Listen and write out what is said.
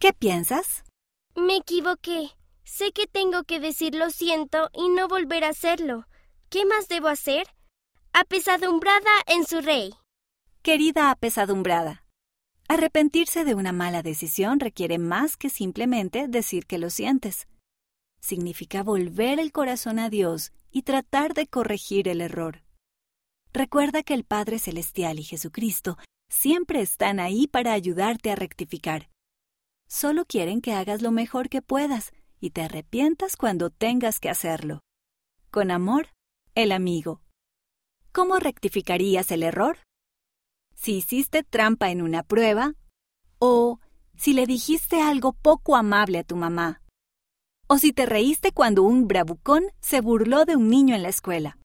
¿Qué piensas? Me equivoqué. Sé que tengo que decir lo siento y no volver a hacerlo. ¿Qué más debo hacer? Apesadumbrada en su rey. Querida apesadumbrada, arrepentirse de una mala decisión requiere más que simplemente decir que lo sientes. Significa volver el corazón a Dios y tratar de corregir el error. Recuerda que el Padre Celestial y Jesucristo siempre están ahí para ayudarte a rectificar. Solo quieren que hagas lo mejor que puedas y te arrepientas cuando tengas que hacerlo. Con amor, el amigo. ¿Cómo rectificarías el error? Si hiciste trampa en una prueba o si le dijiste algo poco amable a tu mamá o si te reíste cuando un bravucón se burló de un niño en la escuela.